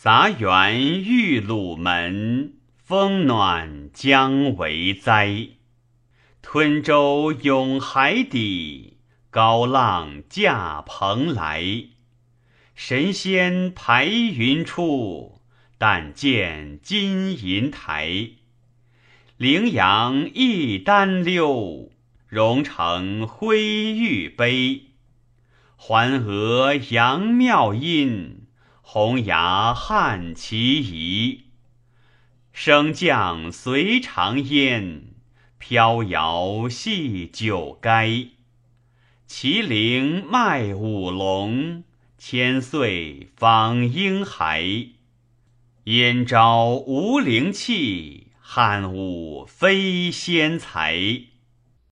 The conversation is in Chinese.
杂园玉鲁门，风暖将为灾。吞舟涌海底，高浪架蓬莱。神仙排云处，但见金银台。羚羊一丹溜，融成辉玉杯。环额扬妙音。红牙汉其仪，升降随长烟，飘摇系九垓。麒麟迈五龙，千岁访婴孩。燕昭无灵气，汉武非仙才。